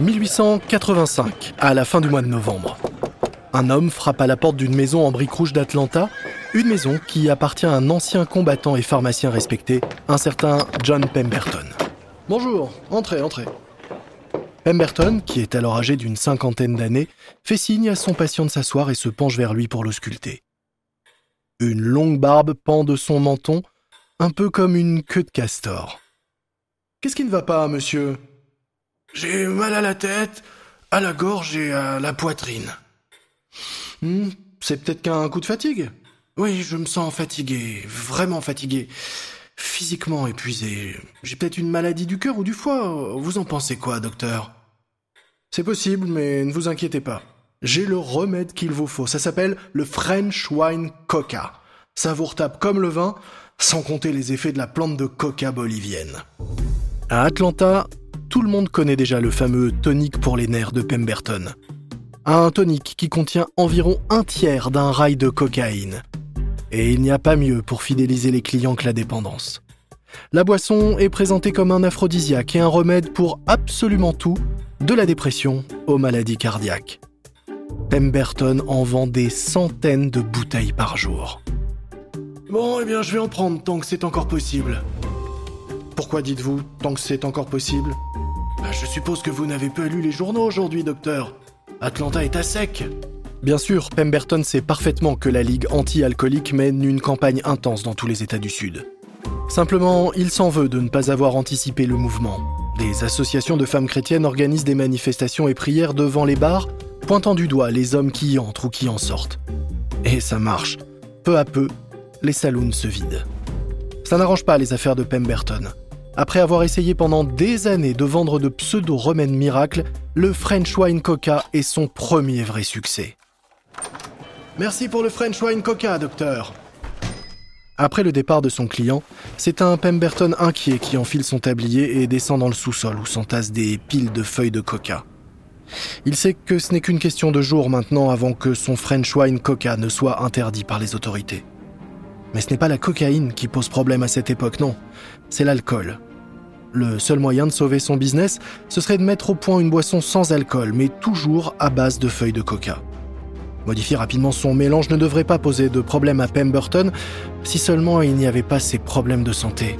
1885, à la fin du mois de novembre. Un homme frappe à la porte d'une maison en briques rouges d'Atlanta, une maison qui appartient à un ancien combattant et pharmacien respecté, un certain John Pemberton. Bonjour, entrez, entrez. Pemberton, qui est alors âgé d'une cinquantaine d'années, fait signe à son patient de s'asseoir et se penche vers lui pour l'ausculter. Une longue barbe pend de son menton, un peu comme une queue de castor. Qu'est-ce qui ne va pas, monsieur? J'ai mal à la tête, à la gorge et à la poitrine. Hmm, c'est peut-être qu'un coup de fatigue Oui, je me sens fatigué, vraiment fatigué. Physiquement épuisé. J'ai peut-être une maladie du cœur ou du foie. Vous en pensez quoi, docteur? C'est possible, mais ne vous inquiétez pas. J'ai le remède qu'il vous faut. Ça s'appelle le French Wine Coca. Ça vous retape comme le vin, sans compter les effets de la plante de coca bolivienne. À Atlanta, tout le monde connaît déjà le fameux tonic pour les nerfs de Pemberton un tonic qui contient environ un tiers d'un rail de cocaïne. Et il n'y a pas mieux pour fidéliser les clients que la dépendance. La boisson est présentée comme un aphrodisiaque et un remède pour absolument tout, de la dépression aux maladies cardiaques. Pemberton en vend des centaines de bouteilles par jour. Bon, eh bien, je vais en prendre tant que c'est encore possible. Pourquoi dites-vous tant que c'est encore possible? Je suppose que vous n'avez pas lu les journaux aujourd'hui, docteur. Atlanta est à sec. Bien sûr, Pemberton sait parfaitement que la Ligue anti-alcoolique mène une campagne intense dans tous les États du Sud. Simplement, il s'en veut de ne pas avoir anticipé le mouvement. Des associations de femmes chrétiennes organisent des manifestations et prières devant les bars, pointant du doigt les hommes qui y entrent ou qui en sortent. Et ça marche. Peu à peu, les saloons se vident. Ça n'arrange pas les affaires de Pemberton. Après avoir essayé pendant des années de vendre de pseudo-remèdes miracles, le French Wine Coca est son premier vrai succès. Merci pour le French Wine Coca, docteur. Après le départ de son client, c'est un Pemberton inquiet qui enfile son tablier et descend dans le sous-sol où s'entassent des piles de feuilles de coca. Il sait que ce n'est qu'une question de jours maintenant avant que son French Wine Coca ne soit interdit par les autorités. Mais ce n'est pas la cocaïne qui pose problème à cette époque, non. C'est l'alcool. Le seul moyen de sauver son business, ce serait de mettre au point une boisson sans alcool, mais toujours à base de feuilles de coca. Modifier rapidement son mélange ne devrait pas poser de problème à Pemberton, si seulement il n'y avait pas ces problèmes de santé.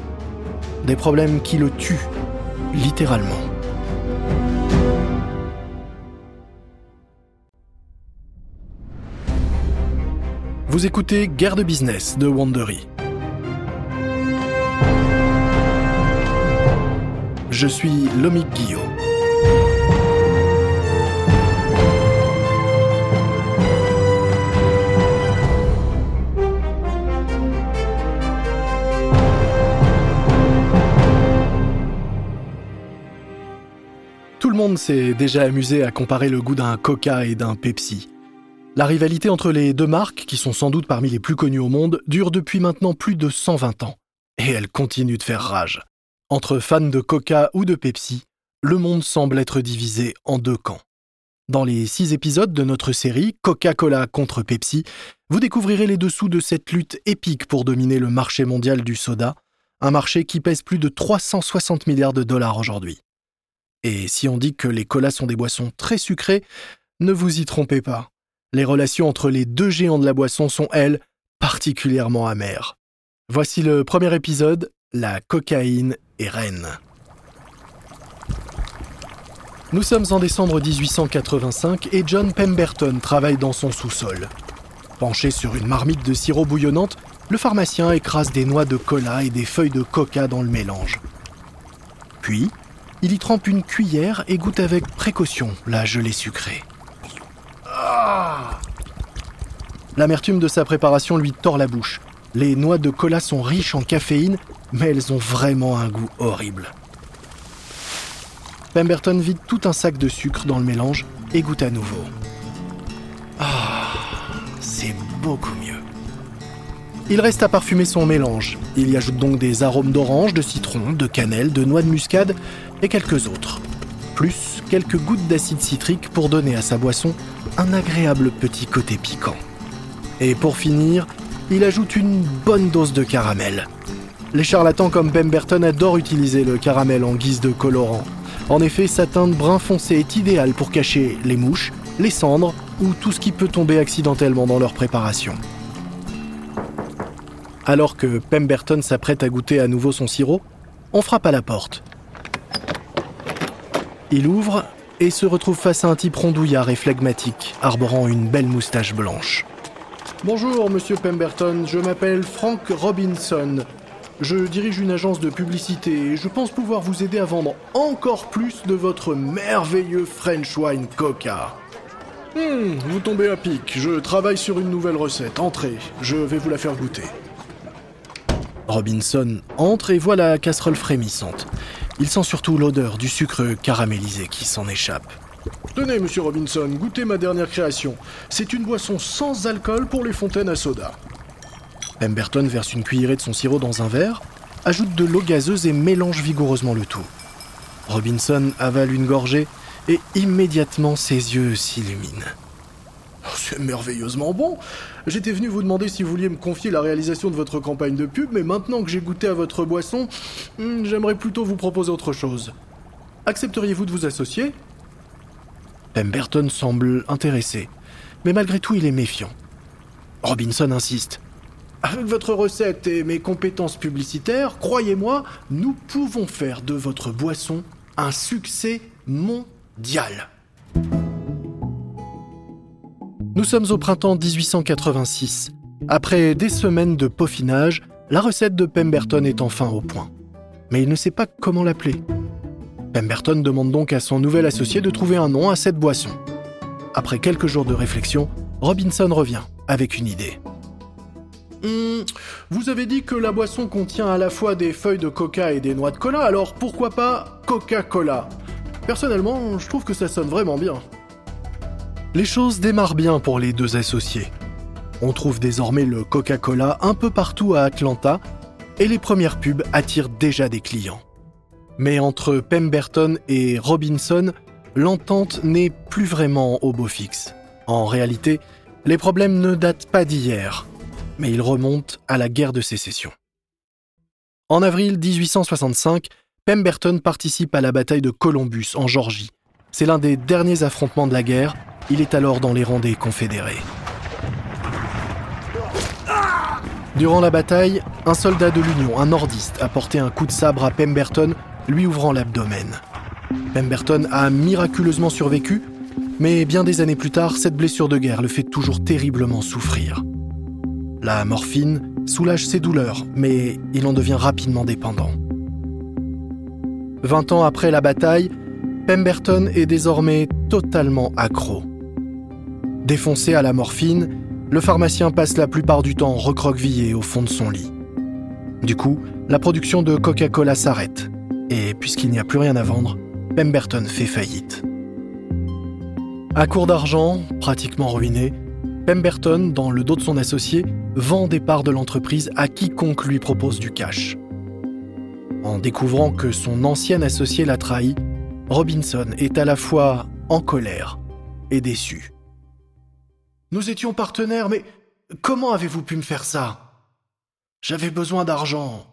Des problèmes qui le tuent, littéralement. Vous écoutez Guerre de business de Wandery. Je suis Lomic Guillaume. Tout le monde s'est déjà amusé à comparer le goût d'un Coca et d'un Pepsi. La rivalité entre les deux marques, qui sont sans doute parmi les plus connues au monde, dure depuis maintenant plus de 120 ans. Et elle continue de faire rage. Entre fans de Coca ou de Pepsi, le monde semble être divisé en deux camps. Dans les six épisodes de notre série Coca-Cola contre Pepsi, vous découvrirez les dessous de cette lutte épique pour dominer le marché mondial du soda, un marché qui pèse plus de 360 milliards de dollars aujourd'hui. Et si on dit que les colas sont des boissons très sucrées, ne vous y trompez pas les relations entre les deux géants de la boisson sont, elles, particulièrement amères. Voici le premier épisode, La cocaïne est reine. Nous sommes en décembre 1885 et John Pemberton travaille dans son sous-sol. Penché sur une marmite de sirop bouillonnante, le pharmacien écrase des noix de cola et des feuilles de coca dans le mélange. Puis, il y trempe une cuillère et goûte avec précaution la gelée sucrée. L'amertume de sa préparation lui tord la bouche. Les noix de cola sont riches en caféine, mais elles ont vraiment un goût horrible. Pemberton vide tout un sac de sucre dans le mélange et goûte à nouveau. Ah, c'est beaucoup mieux. Il reste à parfumer son mélange. Il y ajoute donc des arômes d'orange, de citron, de cannelle, de noix de muscade et quelques autres. Plus quelques gouttes d'acide citrique pour donner à sa boisson un agréable petit côté piquant. Et pour finir, il ajoute une bonne dose de caramel. Les charlatans comme Pemberton adorent utiliser le caramel en guise de colorant. En effet, sa teinte brun foncé est idéale pour cacher les mouches, les cendres ou tout ce qui peut tomber accidentellement dans leur préparation. Alors que Pemberton s'apprête à goûter à nouveau son sirop, on frappe à la porte. Il ouvre et se retrouve face à un type rondouillard et flegmatique, arborant une belle moustache blanche. Bonjour, monsieur Pemberton, je m'appelle Frank Robinson. Je dirige une agence de publicité et je pense pouvoir vous aider à vendre encore plus de votre merveilleux French Wine Coca. Hmm, vous tombez à pic. Je travaille sur une nouvelle recette. Entrez, je vais vous la faire goûter. Robinson entre et voit la casserole frémissante. Il sent surtout l'odeur du sucre caramélisé qui s'en échappe. Tenez, monsieur Robinson, goûtez ma dernière création. C'est une boisson sans alcool pour les fontaines à soda. Pemberton verse une cuillerée de son sirop dans un verre, ajoute de l'eau gazeuse et mélange vigoureusement le tout. Robinson avale une gorgée et immédiatement ses yeux s'illuminent. C'est merveilleusement bon. J'étais venu vous demander si vous vouliez me confier la réalisation de votre campagne de pub, mais maintenant que j'ai goûté à votre boisson, hmm, j'aimerais plutôt vous proposer autre chose. Accepteriez-vous de vous associer? Pemberton semble intéressé, mais malgré tout il est méfiant. Robinson insiste. Avec votre recette et mes compétences publicitaires, croyez-moi, nous pouvons faire de votre boisson un succès mondial. Nous sommes au printemps 1886. Après des semaines de peaufinage, la recette de Pemberton est enfin au point. Mais il ne sait pas comment l'appeler. Pemberton demande donc à son nouvel associé de trouver un nom à cette boisson. Après quelques jours de réflexion, Robinson revient avec une idée. Hmm, vous avez dit que la boisson contient à la fois des feuilles de coca et des noix de cola, alors pourquoi pas Coca-Cola? Personnellement, je trouve que ça sonne vraiment bien. Les choses démarrent bien pour les deux associés. On trouve désormais le Coca-Cola un peu partout à Atlanta et les premières pubs attirent déjà des clients. Mais entre Pemberton et Robinson, l'entente n'est plus vraiment au beau fixe. En réalité, les problèmes ne datent pas d'hier, mais ils remontent à la guerre de sécession. En avril 1865, Pemberton participe à la bataille de Columbus en Georgie. C'est l'un des derniers affrontements de la guerre il est alors dans les rangs des confédérés. Durant la bataille, un soldat de l'Union, un nordiste, a porté un coup de sabre à Pemberton, lui ouvrant l'abdomen. Pemberton a miraculeusement survécu, mais bien des années plus tard, cette blessure de guerre le fait toujours terriblement souffrir. La morphine soulage ses douleurs, mais il en devient rapidement dépendant. Vingt ans après la bataille, Pemberton est désormais totalement accro. Défoncé à la morphine, le pharmacien passe la plupart du temps recroquevillé au fond de son lit. Du coup, la production de Coca-Cola s'arrête. Et puisqu'il n'y a plus rien à vendre, Pemberton fait faillite. À court d'argent, pratiquement ruiné, Pemberton, dans le dos de son associé, vend des parts de l'entreprise à quiconque lui propose du cash. En découvrant que son ancien associé l'a trahi, Robinson est à la fois en colère et déçu. Nous étions partenaires, mais comment avez-vous pu me faire ça? J'avais besoin d'argent.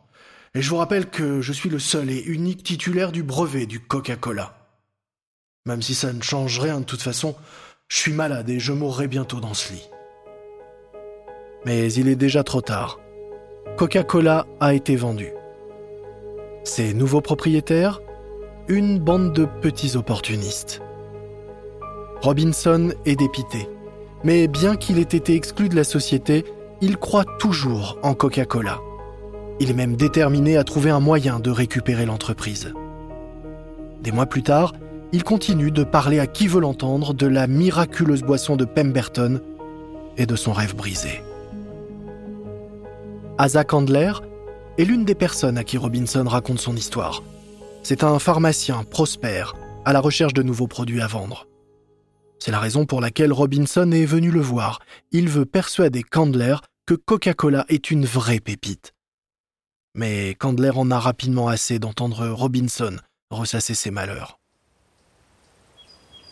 Et je vous rappelle que je suis le seul et unique titulaire du brevet du Coca-Cola. Même si ça ne change rien de toute façon, je suis malade et je mourrai bientôt dans ce lit. Mais il est déjà trop tard. Coca-Cola a été vendu. Ses nouveaux propriétaires Une bande de petits opportunistes. Robinson est dépité. Mais bien qu'il ait été exclu de la société, il croit toujours en Coca-Cola. Il est même déterminé à trouver un moyen de récupérer l'entreprise. Des mois plus tard, il continue de parler à qui veut l'entendre de la miraculeuse boisson de Pemberton et de son rêve brisé. Asa Candler est l'une des personnes à qui Robinson raconte son histoire. C'est un pharmacien prospère à la recherche de nouveaux produits à vendre. C'est la raison pour laquelle Robinson est venu le voir. Il veut persuader Candler que Coca-Cola est une vraie pépite. Mais Candler en a rapidement assez d'entendre Robinson ressasser ses malheurs.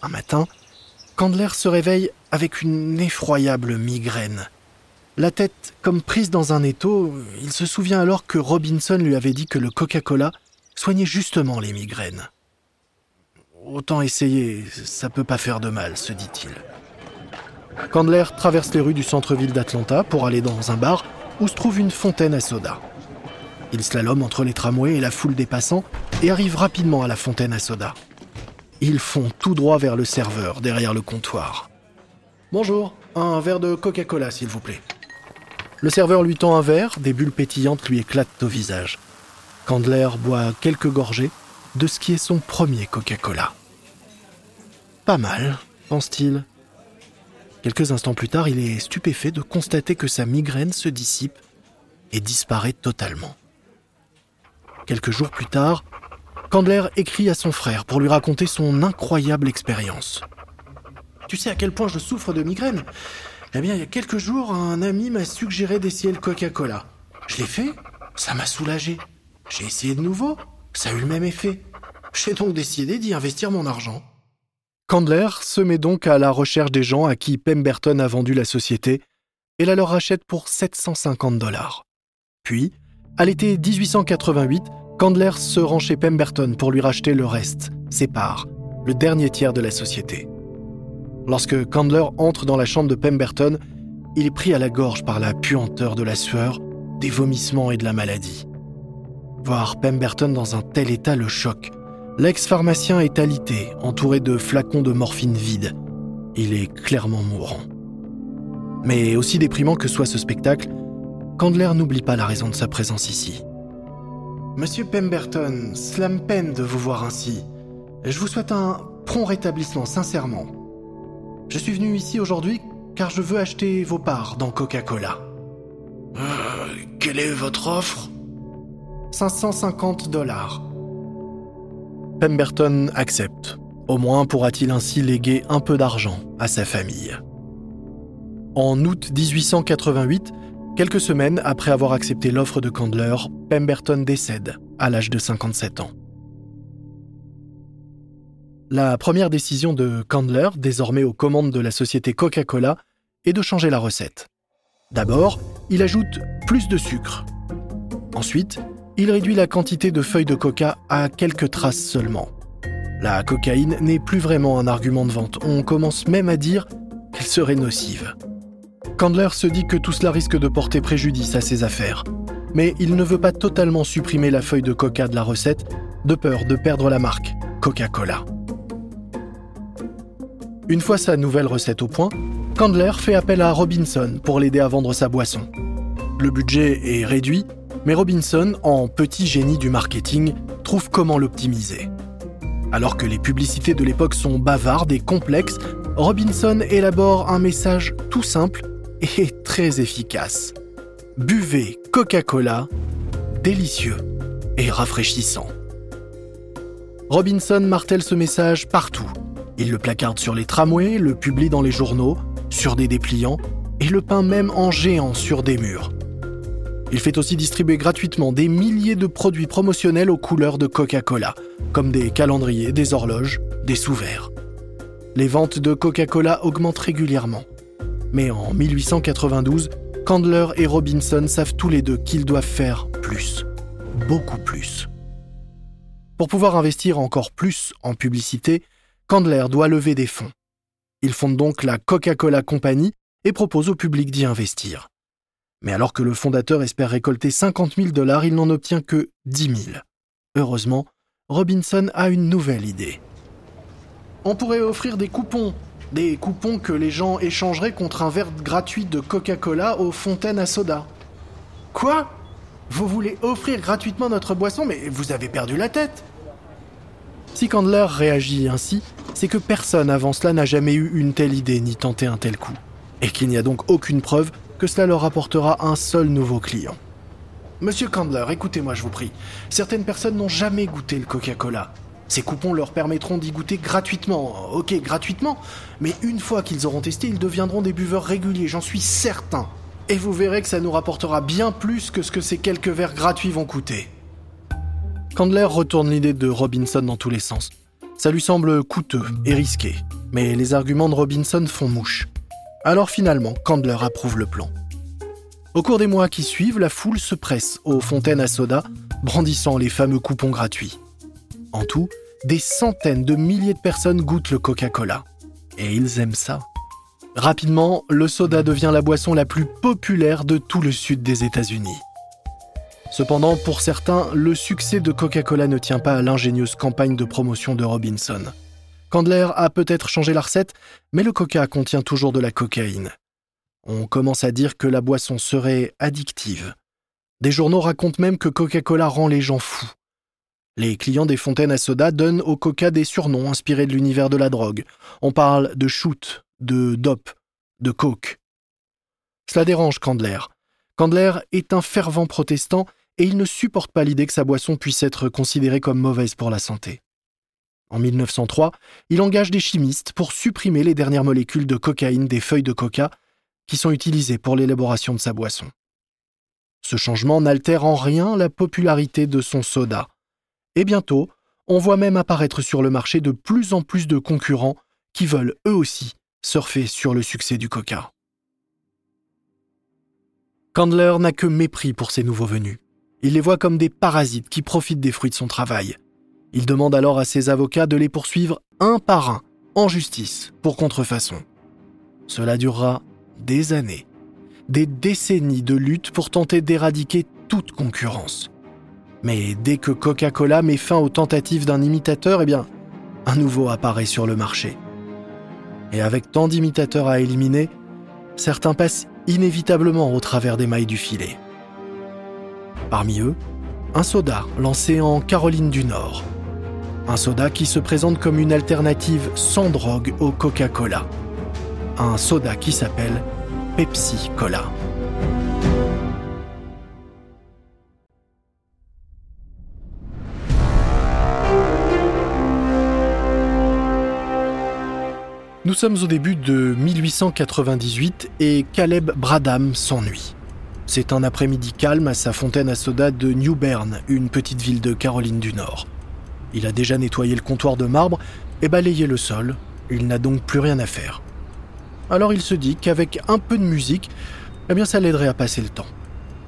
Un matin, Candler se réveille avec une effroyable migraine. La tête comme prise dans un étau, il se souvient alors que Robinson lui avait dit que le Coca-Cola soignait justement les migraines. Autant essayer, ça peut pas faire de mal, se dit-il. Candler traverse les rues du centre-ville d'Atlanta pour aller dans un bar où se trouve une fontaine à soda. Il slalome entre les tramways et la foule des passants et arrive rapidement à la fontaine à soda. Ils font tout droit vers le serveur derrière le comptoir. Bonjour, un verre de Coca-Cola s'il vous plaît. Le serveur lui tend un verre, des bulles pétillantes lui éclatent au visage. Candler boit quelques gorgées de ce qui est son premier Coca-Cola. Pas mal, pense-t-il. Quelques instants plus tard, il est stupéfait de constater que sa migraine se dissipe et disparaît totalement. Quelques jours plus tard, Candler écrit à son frère pour lui raconter son incroyable expérience. Tu sais à quel point je souffre de migraine? Eh bien, il y a quelques jours, un ami m'a suggéré d'essayer le Coca-Cola. Je l'ai fait, ça m'a soulagé. J'ai essayé de nouveau, ça a eu le même effet. J'ai donc décidé d'y investir mon argent. Candler se met donc à la recherche des gens à qui Pemberton a vendu la société et la leur rachète pour 750 dollars. Puis, à l'été 1888, Candler se rend chez Pemberton pour lui racheter le reste, ses parts, le dernier tiers de la société. Lorsque Candler entre dans la chambre de Pemberton, il est pris à la gorge par la puanteur de la sueur, des vomissements et de la maladie. Voir Pemberton dans un tel état le choque. L'ex-pharmacien est alité, entouré de flacons de morphine vides. Il est clairement mourant. Mais aussi déprimant que soit ce spectacle, Candler n'oublie pas la raison de sa présence ici. Monsieur Pemberton, cela me peine de vous voir ainsi. Je vous souhaite un prompt rétablissement, sincèrement. Je suis venu ici aujourd'hui car je veux acheter vos parts dans Coca-Cola. Euh, quelle est votre offre? 550 dollars. Pemberton accepte. Au moins pourra-t-il ainsi léguer un peu d'argent à sa famille. En août 1888, quelques semaines après avoir accepté l'offre de Candler, Pemberton décède à l'âge de 57 ans. La première décision de Candler, désormais aux commandes de la société Coca-Cola, est de changer la recette. D'abord, il ajoute plus de sucre. Ensuite, il réduit la quantité de feuilles de coca à quelques traces seulement. La cocaïne n'est plus vraiment un argument de vente, on commence même à dire qu'elle serait nocive. Candler se dit que tout cela risque de porter préjudice à ses affaires, mais il ne veut pas totalement supprimer la feuille de coca de la recette, de peur de perdre la marque Coca-Cola. Une fois sa nouvelle recette au point, Candler fait appel à Robinson pour l'aider à vendre sa boisson. Le budget est réduit mais Robinson, en petit génie du marketing, trouve comment l'optimiser. Alors que les publicités de l'époque sont bavardes et complexes, Robinson élabore un message tout simple et très efficace. Buvez Coca-Cola, délicieux et rafraîchissant. Robinson martèle ce message partout. Il le placarde sur les tramways, le publie dans les journaux, sur des dépliants et le peint même en géant sur des murs. Il fait aussi distribuer gratuitement des milliers de produits promotionnels aux couleurs de Coca-Cola, comme des calendriers, des horloges, des sous-verts. Les ventes de Coca-Cola augmentent régulièrement. Mais en 1892, Candler et Robinson savent tous les deux qu'ils doivent faire plus, beaucoup plus. Pour pouvoir investir encore plus en publicité, Candler doit lever des fonds. Ils fondent donc la Coca-Cola Company et proposent au public d'y investir. Mais alors que le fondateur espère récolter 50 000 dollars, il n'en obtient que 10 000. Heureusement, Robinson a une nouvelle idée. On pourrait offrir des coupons. Des coupons que les gens échangeraient contre un verre gratuit de Coca-Cola aux fontaines à soda. Quoi? Vous voulez offrir gratuitement notre boisson, mais vous avez perdu la tête Si Candler réagit ainsi, c'est que personne avant cela n'a jamais eu une telle idée ni tenté un tel coup. Et qu'il n'y a donc aucune preuve que cela leur apportera un seul nouveau client. Monsieur Candler, écoutez-moi, je vous prie. Certaines personnes n'ont jamais goûté le Coca-Cola. Ces coupons leur permettront d'y goûter gratuitement. Ok, gratuitement, mais une fois qu'ils auront testé, ils deviendront des buveurs réguliers, j'en suis certain. Et vous verrez que ça nous rapportera bien plus que ce que ces quelques verres gratuits vont coûter. Candler retourne l'idée de Robinson dans tous les sens. Ça lui semble coûteux et risqué, mais les arguments de Robinson font mouche. Alors finalement, Candler approuve le plan. Au cours des mois qui suivent, la foule se presse aux fontaines à soda, brandissant les fameux coupons gratuits. En tout, des centaines de milliers de personnes goûtent le Coca-Cola. Et ils aiment ça. Rapidement, le soda devient la boisson la plus populaire de tout le sud des États-Unis. Cependant, pour certains, le succès de Coca-Cola ne tient pas à l'ingénieuse campagne de promotion de Robinson. Candler a peut-être changé la recette, mais le coca contient toujours de la cocaïne. On commence à dire que la boisson serait addictive. Des journaux racontent même que Coca-Cola rend les gens fous. Les clients des fontaines à soda donnent au coca des surnoms inspirés de l'univers de la drogue. On parle de shoot, de dope, de coke. Cela dérange Candler. Candler est un fervent protestant et il ne supporte pas l'idée que sa boisson puisse être considérée comme mauvaise pour la santé. En 1903, il engage des chimistes pour supprimer les dernières molécules de cocaïne des feuilles de coca qui sont utilisées pour l'élaboration de sa boisson. Ce changement n'altère en rien la popularité de son soda. Et bientôt, on voit même apparaître sur le marché de plus en plus de concurrents qui veulent eux aussi surfer sur le succès du coca. Candler n'a que mépris pour ces nouveaux venus. Il les voit comme des parasites qui profitent des fruits de son travail. Il demande alors à ses avocats de les poursuivre un par un en justice pour contrefaçon. Cela durera des années, des décennies de lutte pour tenter d'éradiquer toute concurrence. Mais dès que Coca-Cola met fin aux tentatives d'un imitateur, eh bien, un nouveau apparaît sur le marché. Et avec tant d'imitateurs à éliminer, certains passent inévitablement au travers des mailles du filet. Parmi eux, un soda lancé en Caroline du Nord, un soda qui se présente comme une alternative sans drogue au Coca-Cola. Un soda qui s'appelle Pepsi Cola. Nous sommes au début de 1898 et Caleb Bradham s'ennuie. C'est un après-midi calme à sa fontaine à soda de New Bern, une petite ville de Caroline du Nord. Il a déjà nettoyé le comptoir de marbre et balayé le sol. Il n'a donc plus rien à faire. Alors il se dit qu'avec un peu de musique, eh bien ça l'aiderait à passer le temps.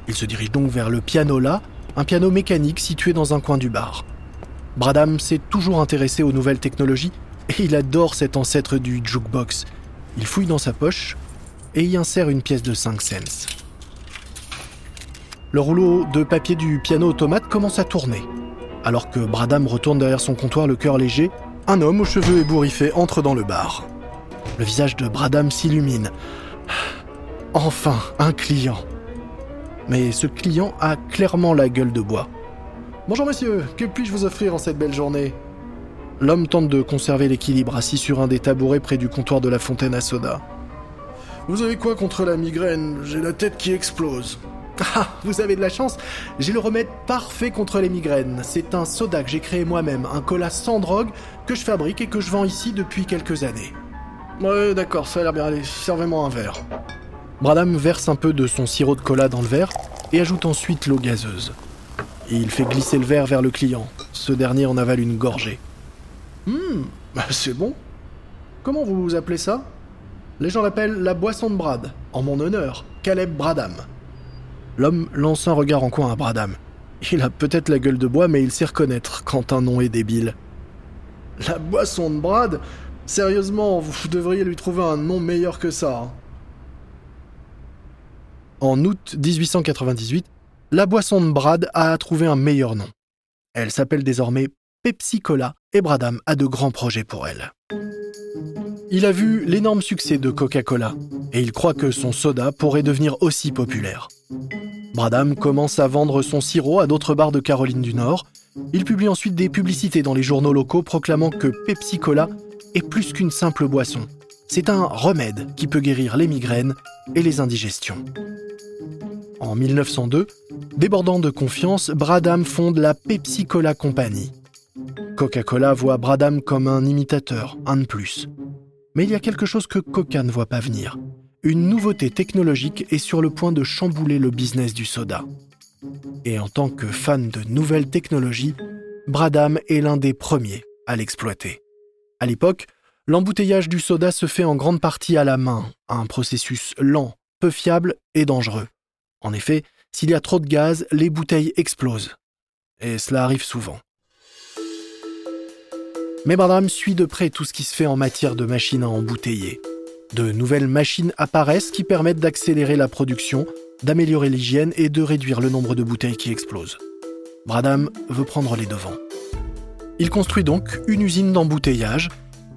Il se dirige donc vers le piano là, un piano mécanique situé dans un coin du bar. Bradham s'est toujours intéressé aux nouvelles technologies et il adore cet ancêtre du jukebox. Il fouille dans sa poche et y insère une pièce de 5 cents. Le rouleau de papier du piano automate commence à tourner. Alors que Bradham retourne derrière son comptoir le cœur léger, un homme aux cheveux ébouriffés entre dans le bar. Le visage de Bradham s'illumine. Enfin, un client. Mais ce client a clairement la gueule de bois. Bonjour monsieur, que puis-je vous offrir en cette belle journée? L'homme tente de conserver l'équilibre assis sur un des tabourets près du comptoir de la fontaine à soda. Vous avez quoi contre la migraine? J'ai la tête qui explose. Ah, vous avez de la chance, j'ai le remède parfait contre les migraines. C'est un soda que j'ai créé moi-même, un cola sans drogue que je fabrique et que je vends ici depuis quelques années. Ouais, d'accord, ça a l'air bien. Allez, servez-moi un verre. Bradham verse un peu de son sirop de cola dans le verre et ajoute ensuite l'eau gazeuse. Il fait glisser le verre vers le client. Ce dernier en avale une gorgée. Hum, c'est bon. Comment vous appelez ça? Les gens l'appellent la boisson de Brad, en mon honneur, Caleb Bradham. L'homme lance un regard en coin à Bradham. Il a peut-être la gueule de bois, mais il sait reconnaître quand un nom est débile. La boisson de Brad Sérieusement, vous devriez lui trouver un nom meilleur que ça. Hein. En août 1898, la boisson de Brad a trouvé un meilleur nom. Elle s'appelle désormais Pepsi Cola et Bradham a de grands projets pour elle. Il a vu l'énorme succès de Coca-Cola et il croit que son soda pourrait devenir aussi populaire. Bradham commence à vendre son sirop à d'autres bars de Caroline du Nord. Il publie ensuite des publicités dans les journaux locaux proclamant que Pepsi Cola est plus qu'une simple boisson. C'est un remède qui peut guérir les migraines et les indigestions. En 1902, débordant de confiance, Bradham fonde la Pepsi Cola Company. Coca-Cola voit Bradham comme un imitateur, un de plus. Mais il y a quelque chose que Coca ne voit pas venir une nouveauté technologique est sur le point de chambouler le business du soda. Et en tant que fan de nouvelles technologies, Bradham est l'un des premiers à l'exploiter. À l'époque, l'embouteillage du soda se fait en grande partie à la main, un processus lent, peu fiable et dangereux. En effet, s'il y a trop de gaz, les bouteilles explosent. Et cela arrive souvent. Mais Bradham suit de près tout ce qui se fait en matière de machines à embouteiller. De nouvelles machines apparaissent qui permettent d'accélérer la production, d'améliorer l'hygiène et de réduire le nombre de bouteilles qui explosent. Bradham veut prendre les devants. Il construit donc une usine d'embouteillage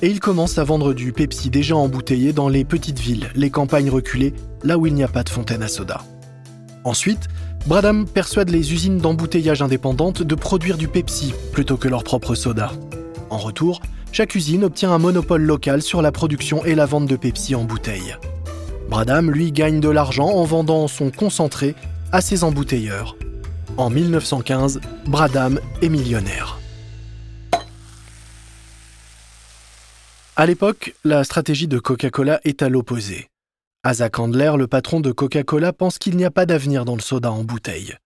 et il commence à vendre du Pepsi déjà embouteillé dans les petites villes, les campagnes reculées, là où il n'y a pas de fontaine à soda. Ensuite, Bradham persuade les usines d'embouteillage indépendantes de produire du Pepsi plutôt que leur propre soda. En retour, chaque usine obtient un monopole local sur la production et la vente de Pepsi en bouteille. Bradham, lui, gagne de l'argent en vendant son concentré à ses embouteilleurs. En 1915, Bradham est millionnaire. À l'époque, la stratégie de Coca-Cola est à l'opposé. Asa Candler, le patron de Coca-Cola, pense qu'il n'y a pas d'avenir dans le soda en bouteille.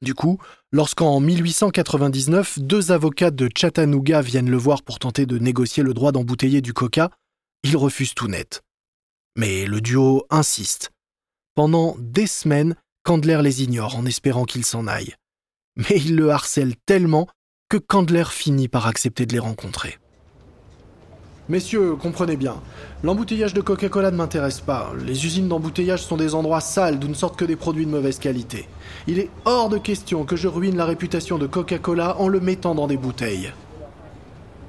Du coup, lorsqu'en 1899, deux avocats de Chattanooga viennent le voir pour tenter de négocier le droit d'embouteiller du coca, il refuse tout net. Mais le duo insiste. Pendant des semaines, Candler les ignore en espérant qu'ils s'en aillent. Mais il le harcèle tellement que Candler finit par accepter de les rencontrer. Messieurs, comprenez bien, l'embouteillage de Coca-Cola ne m'intéresse pas. Les usines d'embouteillage sont des endroits sales d'où ne sortent que des produits de mauvaise qualité. Il est hors de question que je ruine la réputation de Coca-Cola en le mettant dans des bouteilles.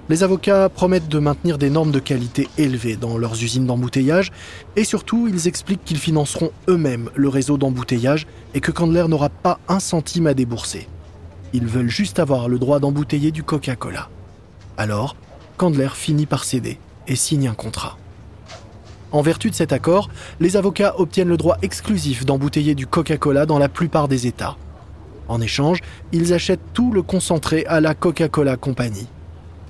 Les avocats promettent de maintenir des normes de qualité élevées dans leurs usines d'embouteillage et surtout ils expliquent qu'ils financeront eux-mêmes le réseau d'embouteillage et que Candler n'aura pas un centime à débourser. Ils veulent juste avoir le droit d'embouteiller du Coca-Cola. Alors, Candler finit par céder et signe un contrat. En vertu de cet accord, les avocats obtiennent le droit exclusif d'embouteiller du Coca-Cola dans la plupart des États. En échange, ils achètent tout le concentré à la Coca-Cola Company.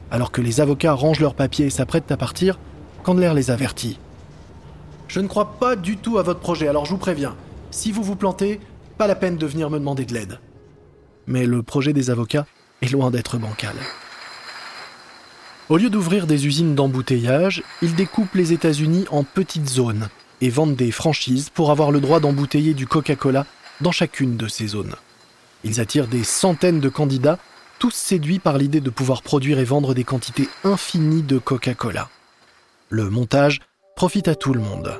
Alors que les avocats rangent leurs papiers et s'apprêtent à partir, Candler les avertit. Je ne crois pas du tout à votre projet, alors je vous préviens. Si vous vous plantez, pas la peine de venir me demander de l'aide. Mais le projet des avocats est loin d'être bancal. Au lieu d'ouvrir des usines d'embouteillage, ils découpent les États-Unis en petites zones et vendent des franchises pour avoir le droit d'embouteiller du Coca-Cola dans chacune de ces zones. Ils attirent des centaines de candidats, tous séduits par l'idée de pouvoir produire et vendre des quantités infinies de Coca-Cola. Le montage profite à tout le monde.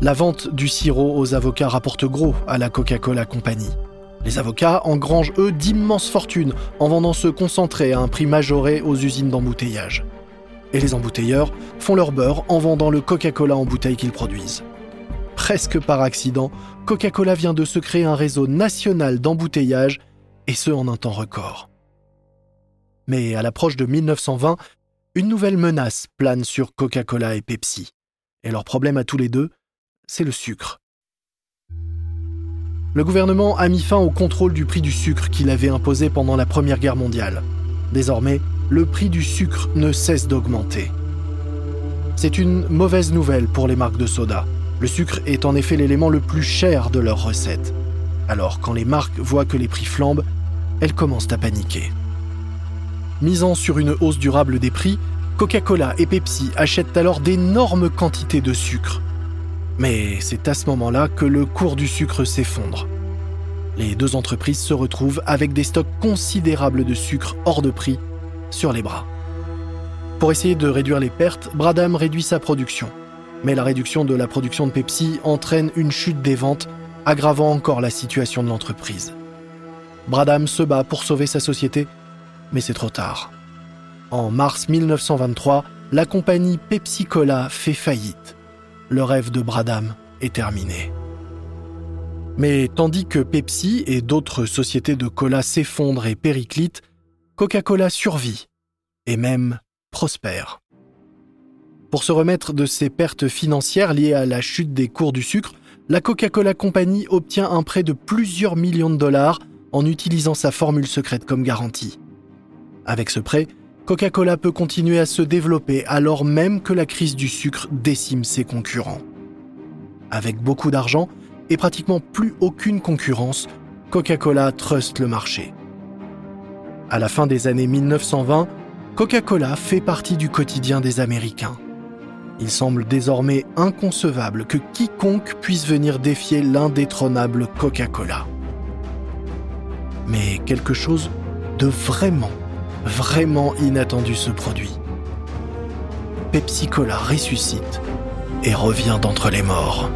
La vente du sirop aux avocats rapporte gros à la Coca-Cola Company. Les avocats engrangent, eux, d'immenses fortunes en vendant ce concentré à un prix majoré aux usines d'embouteillage. Et les embouteilleurs font leur beurre en vendant le Coca-Cola en bouteille qu'ils produisent. Presque par accident, Coca-Cola vient de se créer un réseau national d'embouteillage, et ce en un temps record. Mais à l'approche de 1920, une nouvelle menace plane sur Coca-Cola et Pepsi. Et leur problème à tous les deux, c'est le sucre le gouvernement a mis fin au contrôle du prix du sucre qu'il avait imposé pendant la Première Guerre mondiale. Désormais, le prix du sucre ne cesse d'augmenter. C'est une mauvaise nouvelle pour les marques de soda. Le sucre est en effet l'élément le plus cher de leurs recettes. Alors quand les marques voient que les prix flambent, elles commencent à paniquer. Misant sur une hausse durable des prix, Coca-Cola et Pepsi achètent alors d'énormes quantités de sucre mais c'est à ce moment-là que le cours du sucre s'effondre. Les deux entreprises se retrouvent avec des stocks considérables de sucre hors de prix sur les bras. Pour essayer de réduire les pertes, Bradham réduit sa production. Mais la réduction de la production de Pepsi entraîne une chute des ventes, aggravant encore la situation de l'entreprise. Bradham se bat pour sauver sa société, mais c'est trop tard. En mars 1923, la compagnie Pepsi Cola fait faillite le rêve de Bradham est terminé. Mais tandis que Pepsi et d'autres sociétés de cola s'effondrent et périclitent, Coca-Cola survit et même prospère. Pour se remettre de ses pertes financières liées à la chute des cours du sucre, la Coca-Cola Company obtient un prêt de plusieurs millions de dollars en utilisant sa formule secrète comme garantie. Avec ce prêt, Coca-Cola peut continuer à se développer alors même que la crise du sucre décime ses concurrents. Avec beaucoup d'argent et pratiquement plus aucune concurrence, Coca-Cola truste le marché. À la fin des années 1920, Coca-Cola fait partie du quotidien des Américains. Il semble désormais inconcevable que quiconque puisse venir défier l'indétrônable Coca-Cola. Mais quelque chose de vraiment vraiment inattendu ce produit. Pepsi Cola ressuscite et revient d'entre les morts.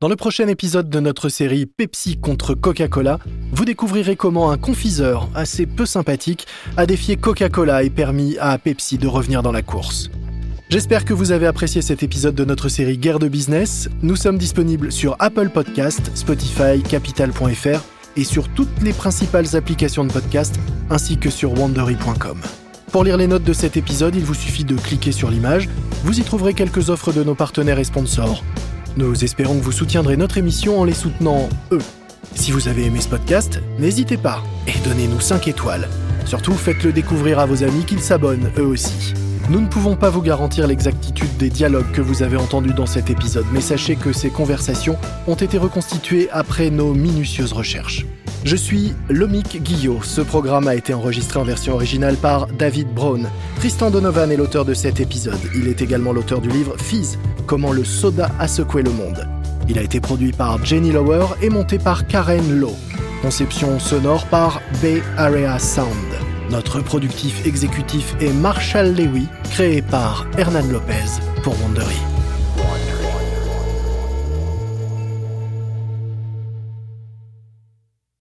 Dans le prochain épisode de notre série Pepsi contre Coca-Cola, vous découvrirez comment un confiseur assez peu sympathique a défié Coca-Cola et permis à Pepsi de revenir dans la course. J'espère que vous avez apprécié cet épisode de notre série Guerre de business. Nous sommes disponibles sur Apple Podcast, Spotify, Capital.fr et sur toutes les principales applications de podcast ainsi que sur wandery.com. Pour lire les notes de cet épisode, il vous suffit de cliquer sur l'image. Vous y trouverez quelques offres de nos partenaires et sponsors. Nous espérons que vous soutiendrez notre émission en les soutenant eux. Si vous avez aimé ce podcast, n'hésitez pas et donnez-nous 5 étoiles. Surtout, faites-le découvrir à vos amis qu'ils s'abonnent eux aussi. Nous ne pouvons pas vous garantir l'exactitude des dialogues que vous avez entendus dans cet épisode, mais sachez que ces conversations ont été reconstituées après nos minutieuses recherches. Je suis Lomik Guillot. Ce programme a été enregistré en version originale par David Brown. Tristan Donovan est l'auteur de cet épisode. Il est également l'auteur du livre Fizz, Comment le soda a secoué le monde. Il a été produit par Jenny Lower et monté par Karen Lowe. Conception sonore par Bay Area Sound. Notre productif exécutif est Marshall Lewy, créé par Hernan Lopez pour Wandery.